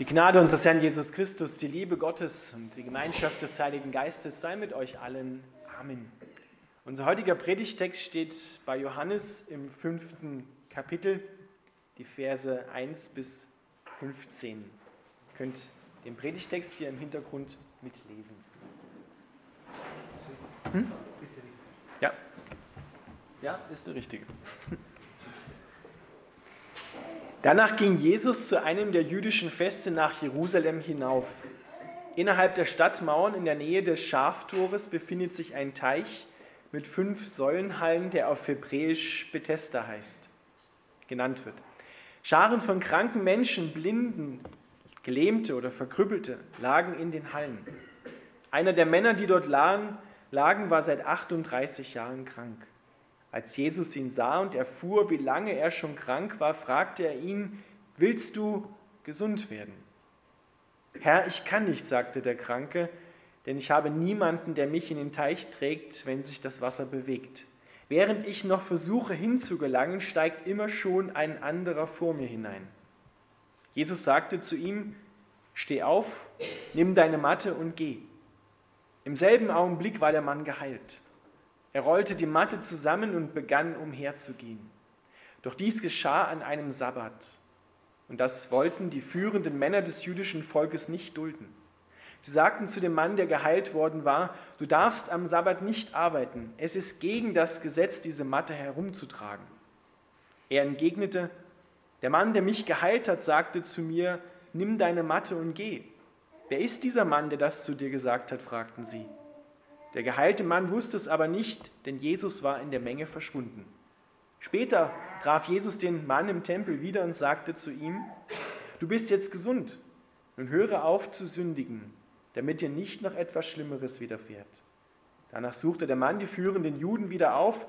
Die Gnade unseres Herrn Jesus Christus, die Liebe Gottes und die Gemeinschaft des Heiligen Geistes sei mit euch allen. Amen. Unser heutiger Predigtext steht bei Johannes im fünften Kapitel, die Verse 1 bis 15. Ihr könnt den Predigtext hier im Hintergrund mitlesen. Hm? Ja. Ja, ist der richtige. Danach ging Jesus zu einem der jüdischen Feste nach Jerusalem hinauf. Innerhalb der Stadtmauern in der Nähe des Schaftores befindet sich ein Teich mit fünf Säulenhallen, der auf Hebräisch Bethesda heißt, genannt wird. Scharen von kranken Menschen, Blinden, Gelähmte oder Verkrüppelte lagen in den Hallen. Einer der Männer, die dort lagen, war seit 38 Jahren krank. Als Jesus ihn sah und erfuhr, wie lange er schon krank war, fragte er ihn, willst du gesund werden? Herr, ich kann nicht, sagte der Kranke, denn ich habe niemanden, der mich in den Teich trägt, wenn sich das Wasser bewegt. Während ich noch versuche hinzugelangen, steigt immer schon ein anderer vor mir hinein. Jesus sagte zu ihm, steh auf, nimm deine Matte und geh. Im selben Augenblick war der Mann geheilt. Er rollte die Matte zusammen und begann umherzugehen. Doch dies geschah an einem Sabbat. Und das wollten die führenden Männer des jüdischen Volkes nicht dulden. Sie sagten zu dem Mann, der geheilt worden war, du darfst am Sabbat nicht arbeiten. Es ist gegen das Gesetz, diese Matte herumzutragen. Er entgegnete, der Mann, der mich geheilt hat, sagte zu mir, nimm deine Matte und geh. Wer ist dieser Mann, der das zu dir gesagt hat? fragten sie. Der geheilte Mann wusste es aber nicht, denn Jesus war in der Menge verschwunden. Später traf Jesus den Mann im Tempel wieder und sagte zu ihm, du bist jetzt gesund, nun höre auf zu sündigen, damit dir nicht noch etwas Schlimmeres widerfährt. Danach suchte der Mann die führenden Juden wieder auf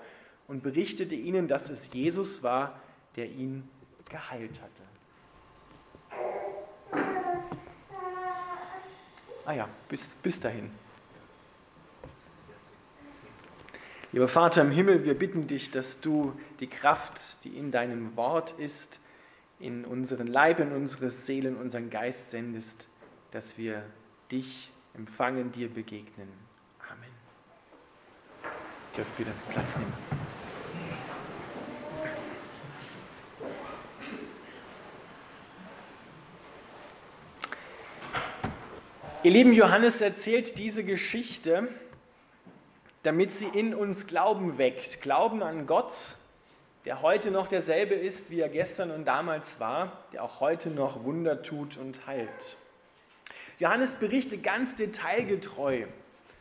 und berichtete ihnen, dass es Jesus war, der ihn geheilt hatte. Ah ja, bis, bis dahin. Lieber Vater im Himmel, wir bitten dich, dass du die Kraft, die in deinem Wort ist, in unseren Leib, in unsere Seelen, unseren Geist sendest, dass wir dich empfangen, dir begegnen. Amen. Ich darf wieder Platz nehmen. Ihr lieben Johannes erzählt diese Geschichte damit sie in uns Glauben weckt. Glauben an Gott, der heute noch derselbe ist, wie er gestern und damals war, der auch heute noch Wunder tut und heilt. Johannes berichtet ganz detailgetreu.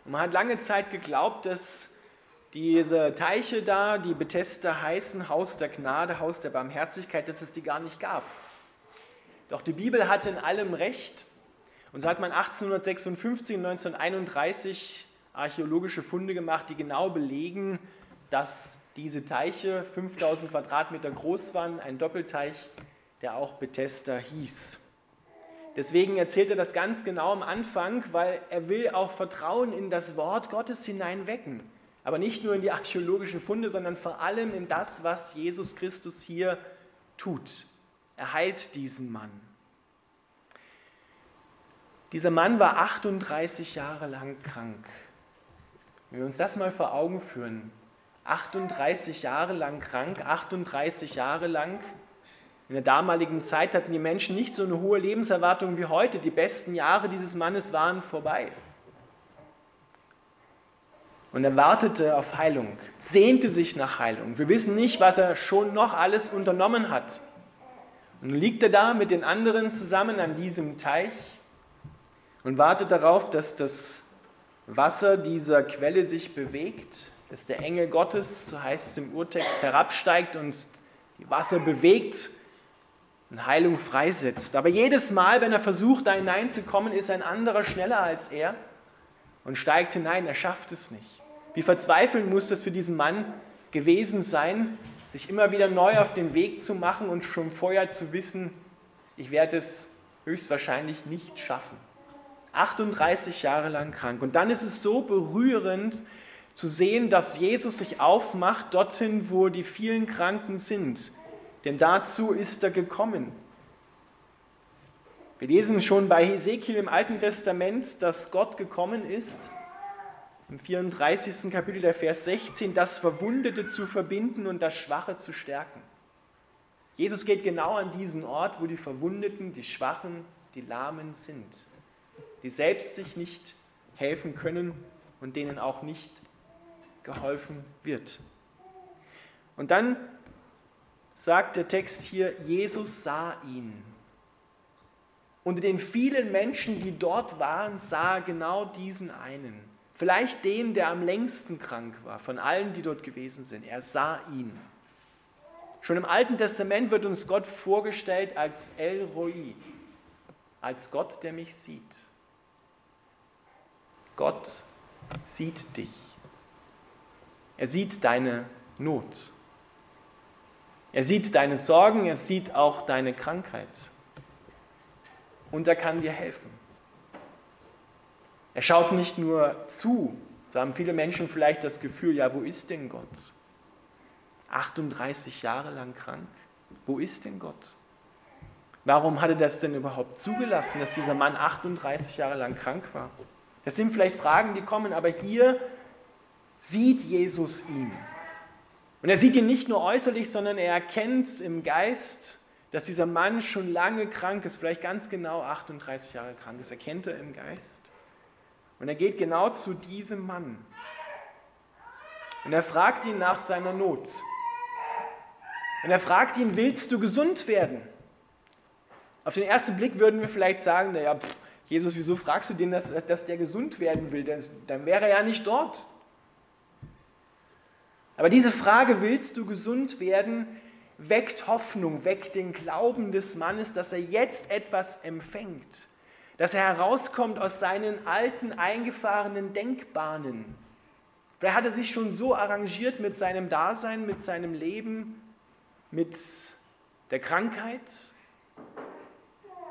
Und man hat lange Zeit geglaubt, dass diese Teiche da, die Bethesda heißen, Haus der Gnade, Haus der Barmherzigkeit, dass es die gar nicht gab. Doch die Bibel hatte in allem recht. Und so hat man 1856 und 1931 archäologische Funde gemacht, die genau belegen, dass diese Teiche 5000 Quadratmeter groß waren, ein Doppelteich, der auch Bethesda hieß. Deswegen erzählt er das ganz genau am Anfang, weil er will auch Vertrauen in das Wort Gottes hineinwecken. Aber nicht nur in die archäologischen Funde, sondern vor allem in das, was Jesus Christus hier tut. Er heilt diesen Mann. Dieser Mann war 38 Jahre lang krank. Wenn wir uns das mal vor Augen führen, 38 Jahre lang krank, 38 Jahre lang. In der damaligen Zeit hatten die Menschen nicht so eine hohe Lebenserwartung wie heute. Die besten Jahre dieses Mannes waren vorbei. Und er wartete auf Heilung, sehnte sich nach Heilung. Wir wissen nicht, was er schon noch alles unternommen hat. Und nun liegt er da mit den anderen zusammen an diesem Teich und wartet darauf, dass das Wasser dieser Quelle sich bewegt, dass der Engel Gottes, so heißt es im Urtext, herabsteigt und die Wasser bewegt und Heilung freisetzt. Aber jedes Mal, wenn er versucht, da hineinzukommen, ist ein anderer schneller als er und steigt hinein. Er schafft es nicht. Wie verzweifelnd muss das für diesen Mann gewesen sein, sich immer wieder neu auf den Weg zu machen und schon vorher zu wissen, ich werde es höchstwahrscheinlich nicht schaffen. 38 Jahre lang krank. Und dann ist es so berührend zu sehen, dass Jesus sich aufmacht dorthin, wo die vielen Kranken sind. Denn dazu ist er gekommen. Wir lesen schon bei Hesekiel im Alten Testament, dass Gott gekommen ist, im 34. Kapitel der Vers 16, das Verwundete zu verbinden und das Schwache zu stärken. Jesus geht genau an diesen Ort, wo die Verwundeten, die Schwachen, die Lahmen sind, die selbst sich nicht helfen können und denen auch nicht geholfen wird. Und dann sagt der Text hier, Jesus sah ihn. Unter den vielen Menschen, die dort waren, sah er genau diesen einen. Vielleicht den, der am längsten krank war, von allen, die dort gewesen sind. Er sah ihn. Schon im Alten Testament wird uns Gott vorgestellt als El Roi, als Gott, der mich sieht. Gott sieht dich. Er sieht deine Not. Er sieht deine Sorgen, er sieht auch deine Krankheit. Und er kann dir helfen. Er schaut nicht nur zu, so haben viele Menschen vielleicht das Gefühl, ja, wo ist denn Gott? 38 Jahre lang krank, wo ist denn Gott? Warum hat er das denn überhaupt zugelassen, dass dieser Mann 38 Jahre lang krank war? Das sind vielleicht Fragen, die kommen, aber hier sieht Jesus ihn. Und er sieht ihn nicht nur äußerlich, sondern er erkennt im Geist, dass dieser Mann schon lange krank ist, vielleicht ganz genau 38 Jahre krank ist. Erkennt er im Geist. Und er geht genau zu diesem Mann. Und er fragt ihn nach seiner Not. Und er fragt ihn, willst du gesund werden? Auf den ersten Blick würden wir vielleicht sagen, naja, pff, Jesus, wieso fragst du den, dass, dass der gesund werden will? Dann wäre er ja nicht dort. Aber diese Frage, willst du gesund werden, weckt Hoffnung, weckt den Glauben des Mannes, dass er jetzt etwas empfängt, dass er herauskommt aus seinen alten, eingefahrenen Denkbahnen. Vielleicht hat er sich schon so arrangiert mit seinem Dasein, mit seinem Leben, mit der Krankheit,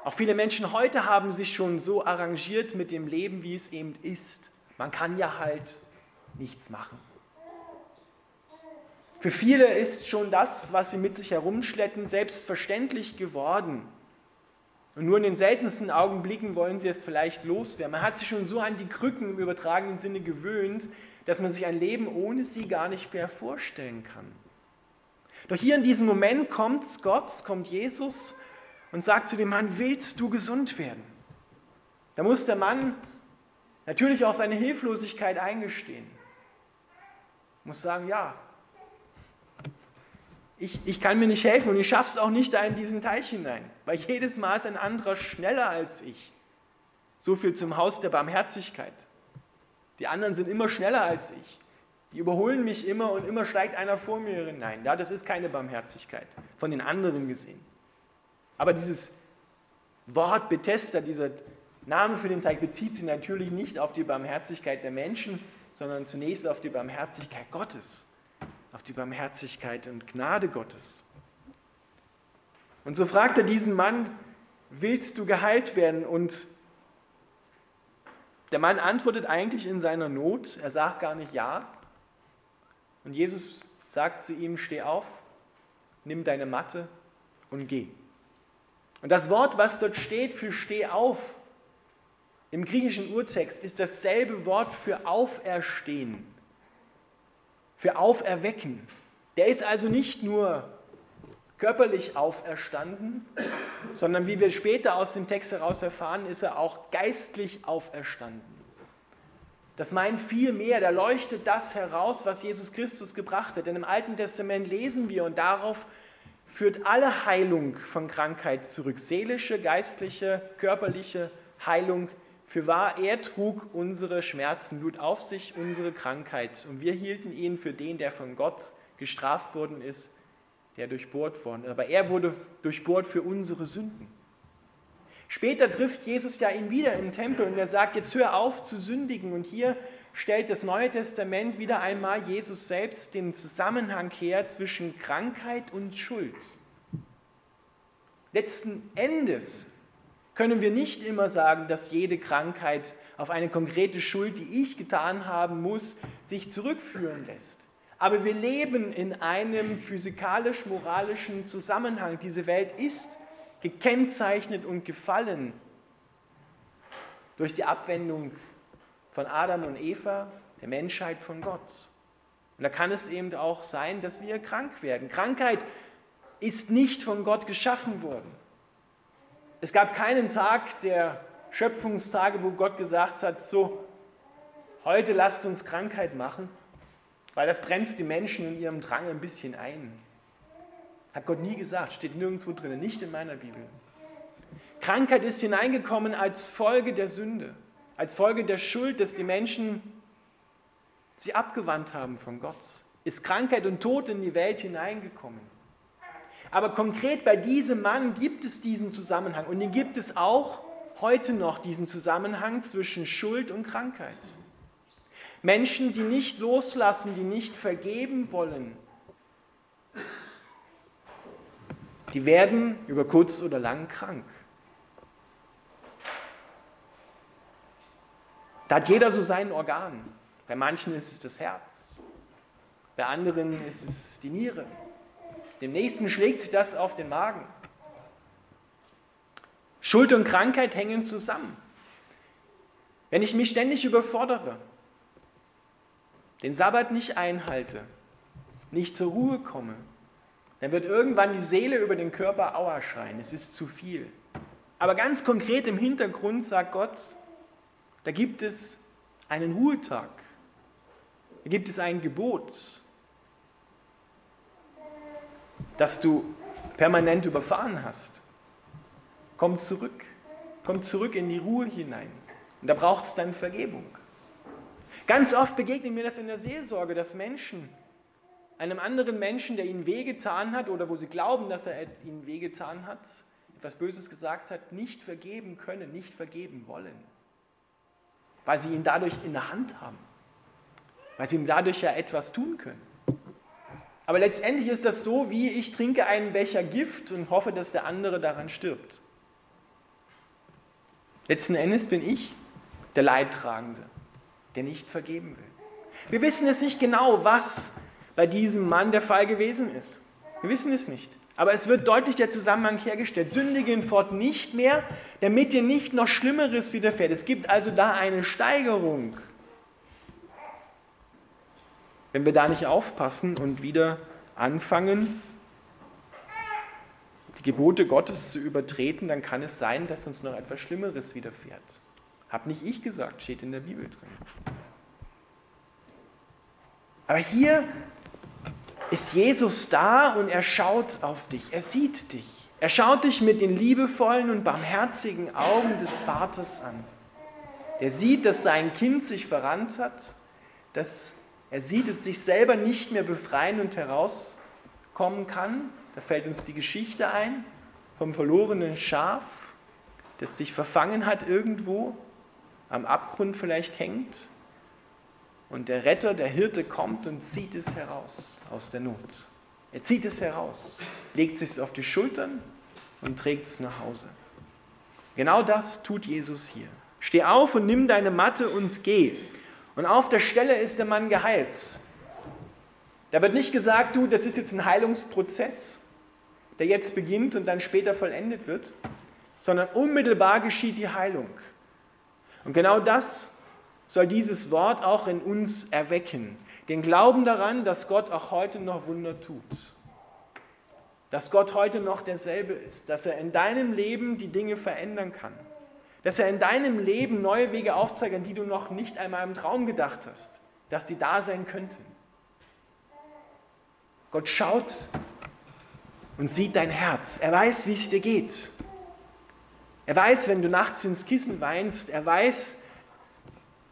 auch viele Menschen heute haben sich schon so arrangiert mit dem Leben, wie es eben ist. Man kann ja halt nichts machen. Für viele ist schon das, was sie mit sich herumschleppen, selbstverständlich geworden. Und nur in den seltensten Augenblicken wollen sie es vielleicht loswerden. Man hat sich schon so an die Krücken im übertragenen Sinne gewöhnt, dass man sich ein Leben ohne sie gar nicht mehr vorstellen kann. Doch hier in diesem Moment kommt Gott, kommt Jesus und sagt zu dem Mann, willst du gesund werden? Da muss der Mann natürlich auch seine Hilflosigkeit eingestehen. Muss sagen, ja, ich, ich kann mir nicht helfen und ich schaffe es auch nicht da in diesen Teich hinein, weil jedes Mal ist ein anderer schneller als ich. So viel zum Haus der Barmherzigkeit. Die anderen sind immer schneller als ich. Die überholen mich immer und immer steigt einer vor mir hinein. Ja, das ist keine Barmherzigkeit, von den anderen gesehen. Aber dieses Wort Bethesda, dieser Name für den Teich, bezieht sich natürlich nicht auf die Barmherzigkeit der Menschen, sondern zunächst auf die Barmherzigkeit Gottes, auf die Barmherzigkeit und Gnade Gottes. Und so fragt er diesen Mann, willst du geheilt werden? Und der Mann antwortet eigentlich in seiner Not, er sagt gar nicht ja. Und Jesus sagt zu ihm, steh auf, nimm deine Matte und geh. Und das Wort, was dort steht für steh auf, im griechischen Urtext ist dasselbe Wort für auferstehen, für auferwecken. Der ist also nicht nur körperlich auferstanden, sondern wie wir später aus dem Text heraus erfahren, ist er auch geistlich auferstanden. Das meint viel mehr, da leuchtet das heraus, was Jesus Christus gebracht hat. Denn im Alten Testament lesen wir und darauf führt alle Heilung von Krankheit zurück. Seelische, geistliche, körperliche Heilung. Für wahr, er trug unsere Schmerzen, lud auf sich unsere Krankheit. Und wir hielten ihn für den, der von Gott gestraft worden ist, der durchbohrt worden ist. Aber er wurde durchbohrt für unsere Sünden. Später trifft Jesus ja ihn wieder im Tempel und er sagt, jetzt hör auf zu sündigen. Und hier stellt das Neue Testament wieder einmal Jesus selbst den Zusammenhang her zwischen Krankheit und Schuld. Letzten Endes können wir nicht immer sagen, dass jede Krankheit auf eine konkrete Schuld, die ich getan haben muss, sich zurückführen lässt. Aber wir leben in einem physikalisch-moralischen Zusammenhang. Diese Welt ist gekennzeichnet und gefallen durch die Abwendung von Adam und Eva, der Menschheit von Gott. Und da kann es eben auch sein, dass wir krank werden. Krankheit ist nicht von Gott geschaffen worden. Es gab keinen Tag der Schöpfungstage, wo Gott gesagt hat, so, heute lasst uns Krankheit machen, weil das bremst die Menschen in ihrem Drang ein bisschen ein. Hat Gott nie gesagt, steht nirgendwo drin, nicht in meiner Bibel. Krankheit ist hineingekommen als Folge der Sünde, als Folge der Schuld, dass die Menschen sie abgewandt haben von Gott. Ist Krankheit und Tod in die Welt hineingekommen. Aber konkret bei diesem Mann gibt es diesen Zusammenhang und den gibt es auch heute noch, diesen Zusammenhang zwischen Schuld und Krankheit. Menschen, die nicht loslassen, die nicht vergeben wollen, die werden über kurz oder lang krank. Da hat jeder so sein Organ. Bei manchen ist es das Herz, bei anderen ist es die Niere. Dem nächsten schlägt sich das auf den Magen. Schuld und Krankheit hängen zusammen. Wenn ich mich ständig überfordere, den Sabbat nicht einhalte, nicht zur Ruhe komme, dann wird irgendwann die Seele über den Körper Aua schreien. Es ist zu viel. Aber ganz konkret im Hintergrund sagt Gott, da gibt es einen Ruhetag. Da gibt es ein Gebot, das du permanent überfahren hast. Komm zurück. Komm zurück in die Ruhe hinein. Und da braucht es dann Vergebung. Ganz oft begegnet mir das in der Seelsorge, dass Menschen einem anderen Menschen, der ihnen wehgetan hat oder wo sie glauben, dass er ihnen wehgetan hat, etwas Böses gesagt hat, nicht vergeben können, nicht vergeben wollen, weil sie ihn dadurch in der Hand haben, weil sie ihm dadurch ja etwas tun können. Aber letztendlich ist das so, wie ich trinke einen Becher Gift und hoffe, dass der andere daran stirbt. Letzten Endes bin ich der Leidtragende, der nicht vergeben will. Wir wissen es nicht genau, was bei diesem Mann der Fall gewesen ist. Wir wissen es nicht. Aber es wird deutlich der Zusammenhang hergestellt. Sündige ihn fort nicht mehr, damit dir nicht noch Schlimmeres widerfährt. Es gibt also da eine Steigerung. Wenn wir da nicht aufpassen und wieder anfangen, die Gebote Gottes zu übertreten, dann kann es sein, dass uns noch etwas Schlimmeres widerfährt. Hab nicht ich gesagt, steht in der Bibel drin. Aber hier ist Jesus da und er schaut auf dich, er sieht dich. Er schaut dich mit den liebevollen und barmherzigen Augen des Vaters an. Er sieht, dass sein Kind sich verrannt hat, dass er sieht, dass sich selber nicht mehr befreien und herauskommen kann. Da fällt uns die Geschichte ein vom verlorenen Schaf, das sich verfangen hat irgendwo, am Abgrund vielleicht hängt und der Retter, der Hirte kommt und zieht es heraus aus der Not. Er zieht es heraus, legt es auf die Schultern und trägt es nach Hause. Genau das tut Jesus hier. Steh auf und nimm deine Matte und geh. Und auf der Stelle ist der Mann geheilt. Da wird nicht gesagt, du, das ist jetzt ein Heilungsprozess, der jetzt beginnt und dann später vollendet wird, sondern unmittelbar geschieht die Heilung. Und genau das soll dieses Wort auch in uns erwecken. Den Glauben daran, dass Gott auch heute noch Wunder tut. Dass Gott heute noch derselbe ist. Dass er in deinem Leben die Dinge verändern kann. Dass er in deinem Leben neue Wege aufzeigt, an die du noch nicht einmal im Traum gedacht hast. Dass sie da sein könnten. Gott schaut und sieht dein Herz. Er weiß, wie es dir geht. Er weiß, wenn du nachts ins Kissen weinst. Er weiß,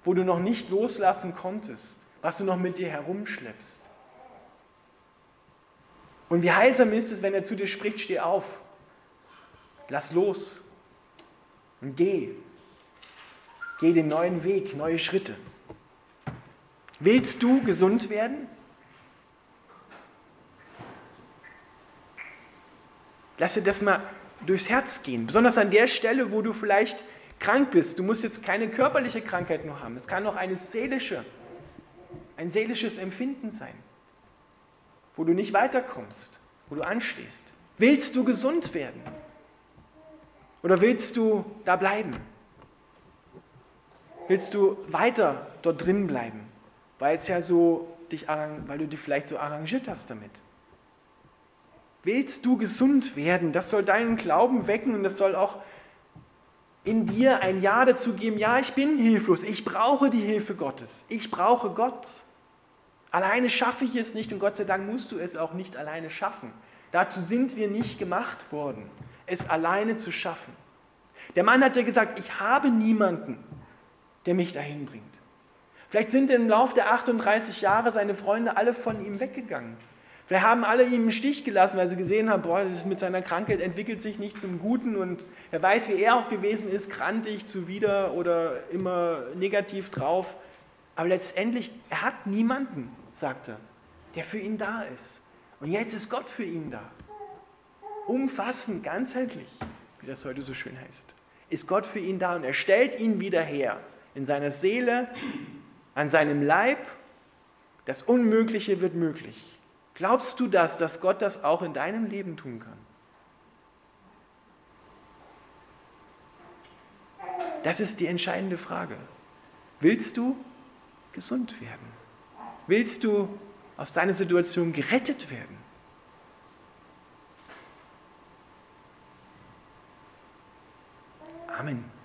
wo du noch nicht loslassen konntest, was du noch mit dir herumschleppst. Und wie heilsam ist es, wenn er zu dir spricht, steh auf, lass los und geh. Geh den neuen Weg, neue Schritte. Willst du gesund werden? Lass dir das mal durchs Herz gehen, besonders an der Stelle, wo du vielleicht krank bist, du musst jetzt keine körperliche Krankheit nur haben, es kann auch eine seelische, ein seelisches Empfinden sein, wo du nicht weiterkommst, wo du anstehst. Willst du gesund werden? Oder willst du da bleiben? Willst du weiter dort drin bleiben, weil es ja so dich, weil du dich vielleicht so arrangiert hast damit? Willst du gesund werden? Das soll deinen Glauben wecken und das soll auch in dir ein Ja dazu geben, ja, ich bin hilflos, ich brauche die Hilfe Gottes, ich brauche Gott. Alleine schaffe ich es nicht und Gott sei Dank musst du es auch nicht alleine schaffen. Dazu sind wir nicht gemacht worden, es alleine zu schaffen. Der Mann hat ja gesagt, ich habe niemanden, der mich dahin bringt. Vielleicht sind im Laufe der 38 Jahre seine Freunde alle von ihm weggegangen. Vielleicht haben alle ihn im Stich gelassen, weil sie gesehen haben, boah, das mit seiner Krankheit entwickelt sich nicht zum Guten und er weiß, wie er auch gewesen ist, krantig, zuwider oder immer negativ drauf. Aber letztendlich, er hat niemanden, sagt er, der für ihn da ist. Und jetzt ist Gott für ihn da. Umfassend, ganzheitlich, wie das heute so schön heißt, ist Gott für ihn da und er stellt ihn wieder her in seiner Seele, an seinem Leib. Das Unmögliche wird möglich. Glaubst du das, dass Gott das auch in deinem Leben tun kann? Das ist die entscheidende Frage. Willst du gesund werden? Willst du aus deiner Situation gerettet werden? Amen.